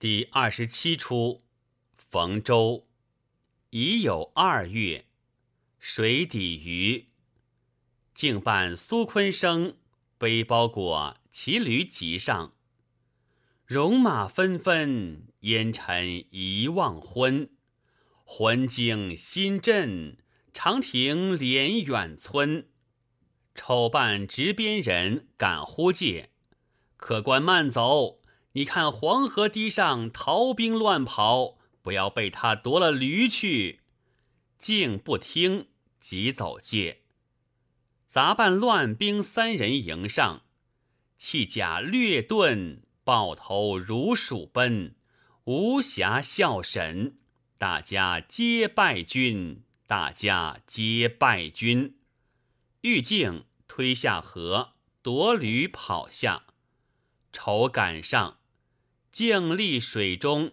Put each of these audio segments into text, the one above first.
第二十七出，逢周，已有二月，水底鱼。竟伴苏昆生背包裹骑驴急上，戎马纷纷，烟尘一忘昏。魂惊心震，长亭连远村。丑扮执鞭人赶呼介，客官慢走。你看黄河堤上逃兵乱跑，不要被他夺了驴去。竟不听，急走界。杂扮乱兵三人迎上，弃甲掠盾，抱头如鼠奔，无暇笑神。大家皆败军，大家皆败军。玉镜推下河，夺驴跑下，丑赶上。静立水中，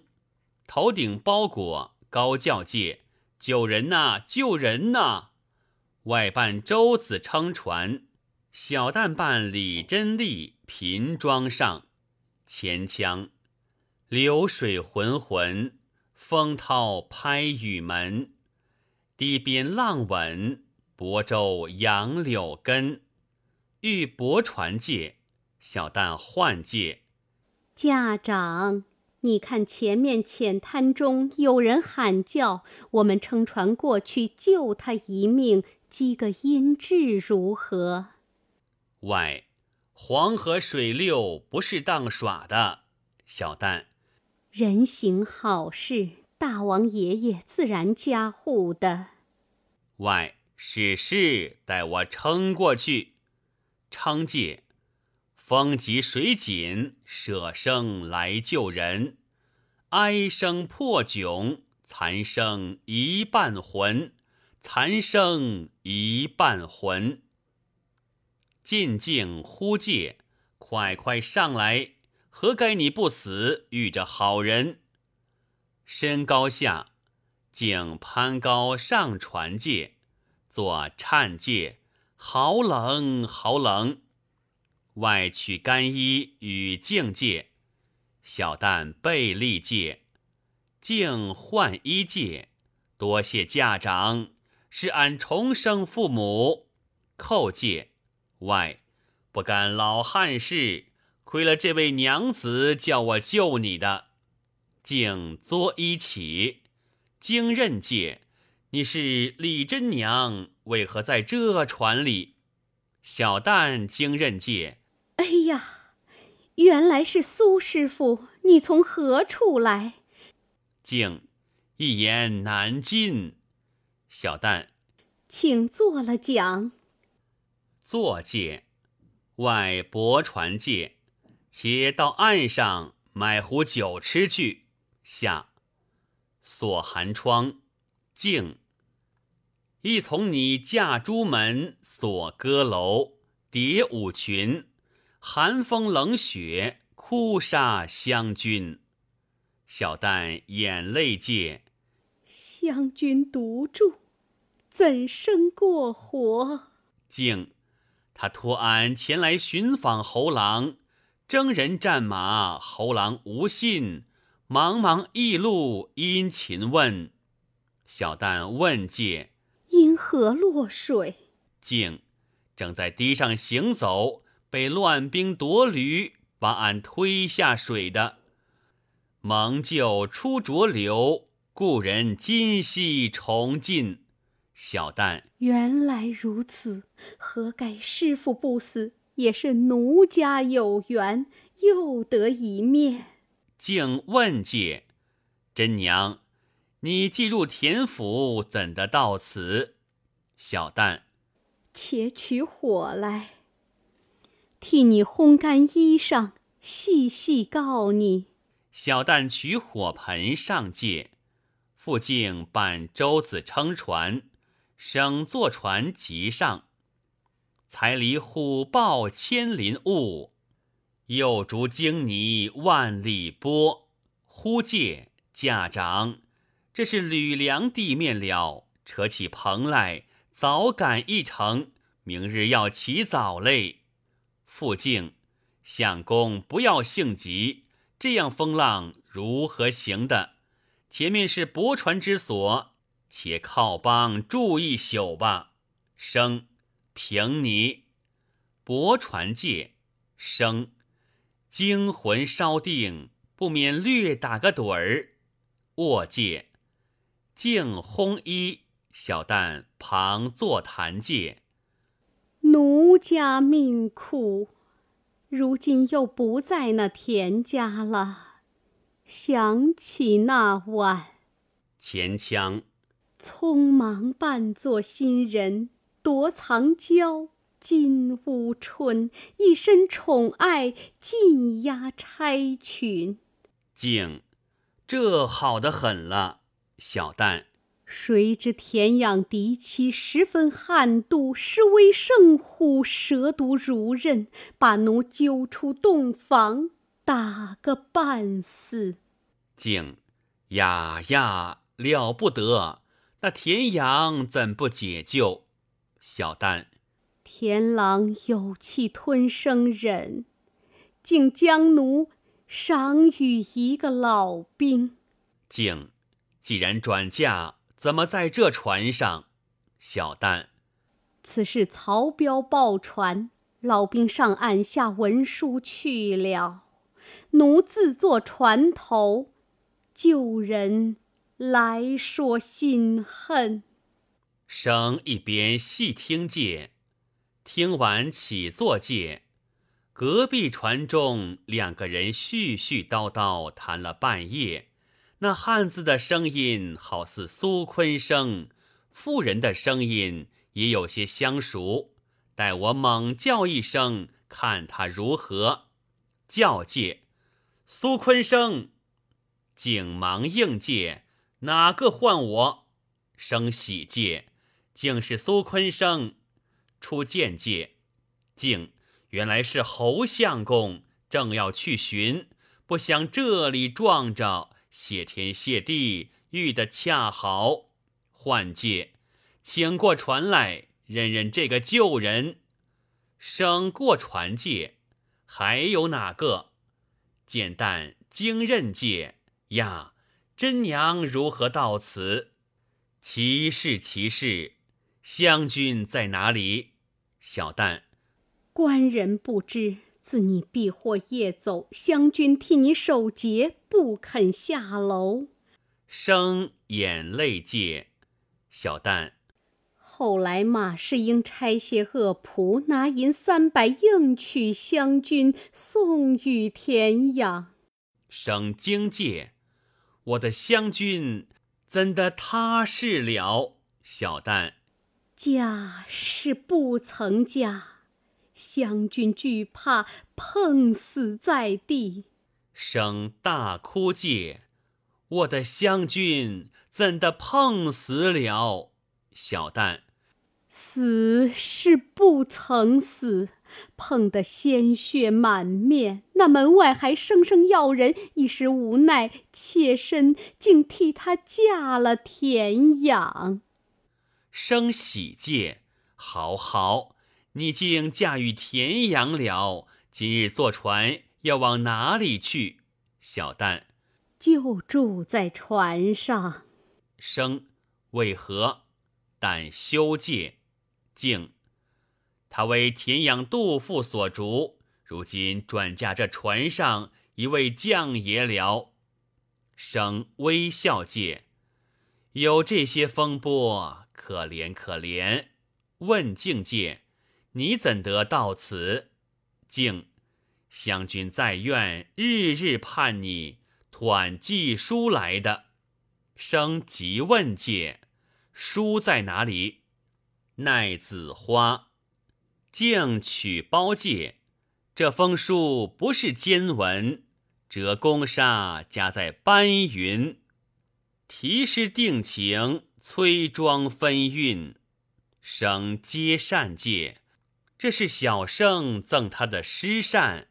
头顶包裹，高叫界：“救人呐！救人呐！”外扮周子撑船，小旦扮李真丽频装上前腔。流水浑浑，风涛拍雨门。堤边浪稳，泊舟杨柳根。欲泊船界，小旦换界。家长，你看前面浅滩中有人喊叫，我们撑船过去救他一命，积个阴质如何？外，黄河水溜不是当耍的。小旦，人行好事，大王爷爷自然加护的。外，是事，待我撑过去，撑界。风急水紧，舍生来救人。哀声破窘，残生一半魂。残生一半魂。进境呼介，快快上来！何该你不死，遇着好人。身高下，竟攀高上船界，做颤界，好冷，好冷。外取干衣与净戒，小旦备立戒，净换衣戒。多谢家长，是俺重生父母。叩戒外，不干老汉事，亏了这位娘子叫我救你的。竟作衣起，经认戒，你是李真娘，为何在这船里？小旦经认戒。哎呀，原来是苏师傅，你从何处来？静，一言难尽。小旦，请坐了讲。坐界，外泊船界，且到岸上买壶酒吃去。下，锁寒窗。静，亦从你嫁朱门，锁歌楼，叠舞裙。寒风冷雪，哭杀湘君。小旦眼泪界，湘君独住，怎生过活？静，他托俺前来寻访侯郎，征人战马，侯郎无信，茫茫驿路殷勤问。小旦问界，因何落水？静，正在堤上行走。被乱兵夺驴，把俺推下水的。蒙救出浊流，故人今夕重尽。小旦，原来如此，何该师傅不死，也是奴家有缘，又得一面。竟问界，真娘，你既入田府，怎得到此？小旦，且取火来。替你烘干衣裳，细细告你。小旦取火盆上界，复敬伴舟子撑船，省坐船即上。才离虎豹千林雾，又逐鲸泥万里波。忽见驾长，这是吕梁地面了。扯起蓬来，早赶一程，明日要起早嘞。复敬，相公不要性急，这样风浪如何行的？前面是泊船之所，且靠帮住一宿吧。生平你，泊船界。生惊魂稍定，不免略打个盹儿。卧界，静烘衣。小旦旁坐谈界。奴家命苦，如今又不在那田家了。想起那晚，前腔，匆忙扮作新人，躲藏娇金乌春，一身宠爱尽压钗裙。静，这好的很了。小旦。谁知田养嫡妻十分悍妒，是为圣虎蛇毒如刃，把奴揪出洞房，打个半死。静，呀呀，了不得！那田养怎不解救？小旦，田郎有气吞声忍，竟将奴赏与一个老兵。静，既然转嫁。怎么在这船上？小旦，此事曹彪报船，老兵上岸下文书去了。奴自坐船头，救人来说心恨。生一边细听介，听完起坐介。隔壁船中两个人絮絮叨叨谈了半夜。那汉子的声音好似苏坤生，妇人的声音也有些相熟。待我猛叫一声，看他如何。叫界，苏坤生，景忙应界，哪个唤我？生喜界，竟是苏坤生。出见界，竟原来是侯相公，正要去寻，不想这里撞着。谢天谢地，遇得恰好。换界，请过船来，认认这个旧人。生过船界，还有哪个？见旦经任界呀？真娘如何到此？奇事奇事，湘君在哪里？小旦，官人不知。自你避祸夜走，湘君替你守节，不肯下楼。生眼泪界，小旦。后来马士英拆卸恶仆，拿银三百应娶湘君，送与田养。生惊界，我的湘君怎的他事了？小旦。嫁是不曾嫁。湘君惧怕碰死在地，生大哭界，我的湘君怎的碰死了？小旦，死是不曾死，碰得鲜血满面。那门外还声声要人，一时无奈，妾身竟替他嫁了田养。生喜界，好好。你竟驾驭田阳了？今日坐船要往哪里去？小旦，就住在船上。生，为何？但修戒。静，他为田养杜父所逐，如今转嫁这船上一位将爷了。生微笑戒，有这些风波，可怜可怜。问境界。你怎得到此？敬湘君在院，日日盼你团寄书来的。生即问界，书在哪里？奈子花，敬取包界。这封书不是笺文，折宫纱夹在斑云，题诗定情，崔庄分韵。生皆善界。这是小生赠他的诗扇，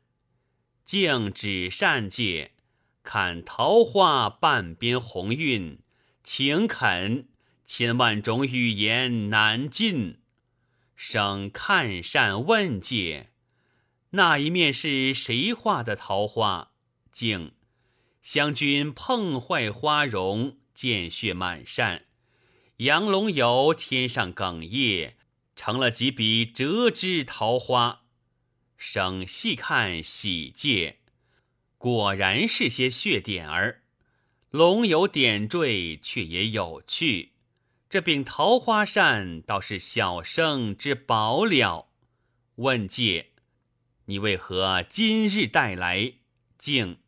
敬纸扇界，看桃花半边红晕，情恳千万种语言难尽。生看扇问界，那一面是谁画的桃花？静湘君碰坏花容，见血满扇。杨龙游天上哽咽，成了几笔折枝桃花。省细看喜界，果然是些血点儿。龙有点缀，却也有趣。这柄桃花扇倒是小生之宝了。问介，你为何今日带来？敬，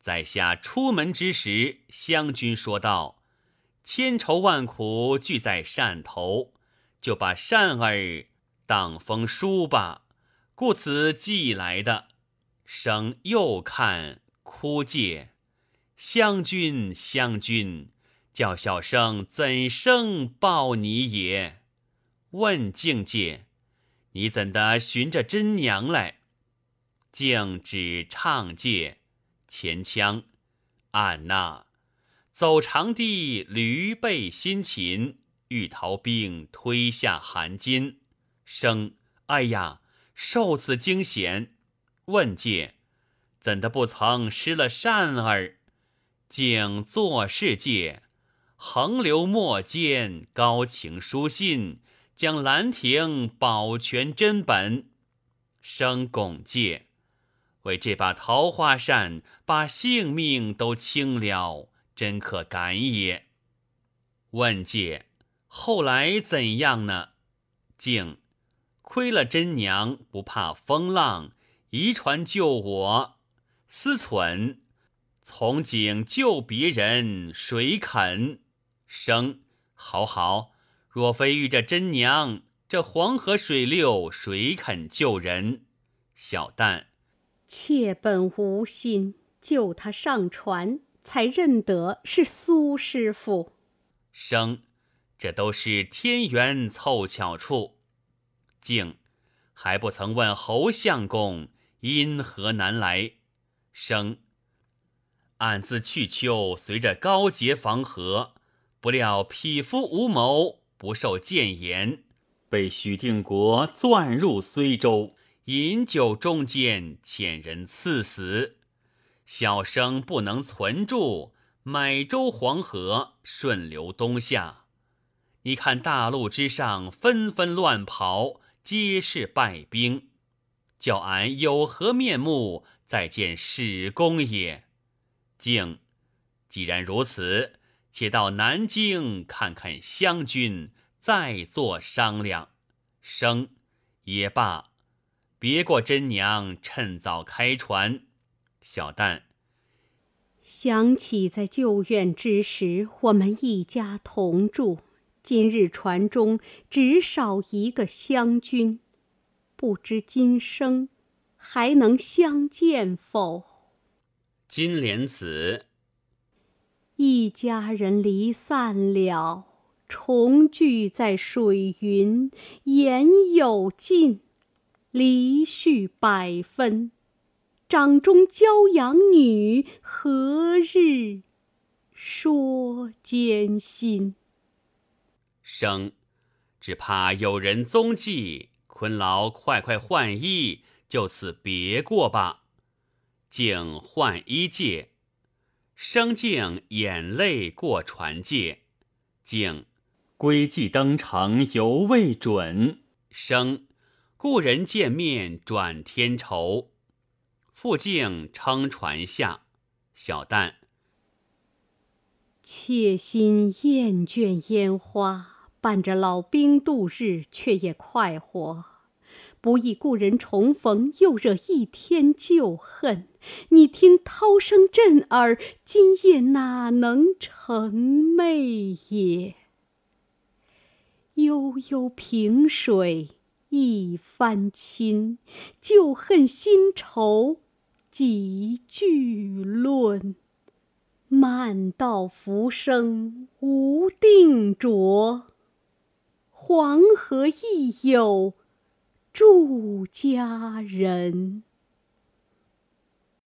在下出门之时，湘君说道：“千愁万苦聚在扇头，就把扇儿当封书吧，故此寄来的。”生又看哭介。湘君，湘君，叫小生怎生报你也？问静介，你怎的寻着真娘来？静指唱介前腔，俺呐，走长堤驴背辛勤，欲逃兵推下寒金。生，哎呀，受此惊险。问介，怎的不曾失了扇儿？竟作世界，横流墨间高情书信，将兰亭保全真本。生拱介，为这把桃花扇，把性命都轻了，真可感也。问介，后来怎样呢？竟亏了真娘，不怕风浪，遗传救我，思忖。从警救别人，谁肯？生，好好。若非遇着真娘，这黄河水流，谁肯救人？小旦，妾本无心，救他上船，才认得是苏师傅。生，这都是天缘凑巧处。静，还不曾问侯相公因何难来？生。暗自去秋随着高洁防河，不料匹夫无谋，不受谏言，被许定国钻入睢州，饮酒中间，遣人赐死。小生不能存住，买舟黄河，顺流东下。你看大路之上纷纷乱跑，皆是败兵，叫俺有何面目再见史公也？敬，既然如此，且到南京看看湘军，再做商量。生也罢，别过真娘，趁早开船。小旦，想起在旧院之时，我们一家同住，今日船中只少一个湘君，不知今生还能相见否？金莲子，一家人离散了，重聚在水云，言有尽，离绪百分。掌中骄阳女，何日说艰辛？生，只怕有人踪迹，昆劳快快换衣，就此别过吧。竟换衣界，生竟眼泪过船界，竟归计登程犹未准。生故人见面转天愁。复竟撑船下，小旦妾心厌倦烟花，伴着老兵度日，却也快活。不意故人重逢，又惹一天旧恨。你听涛声震耳，今夜哪能成寐也？悠悠平水一番亲，旧恨新愁几句论。漫道浮生无定着，黄河亦有。住家人。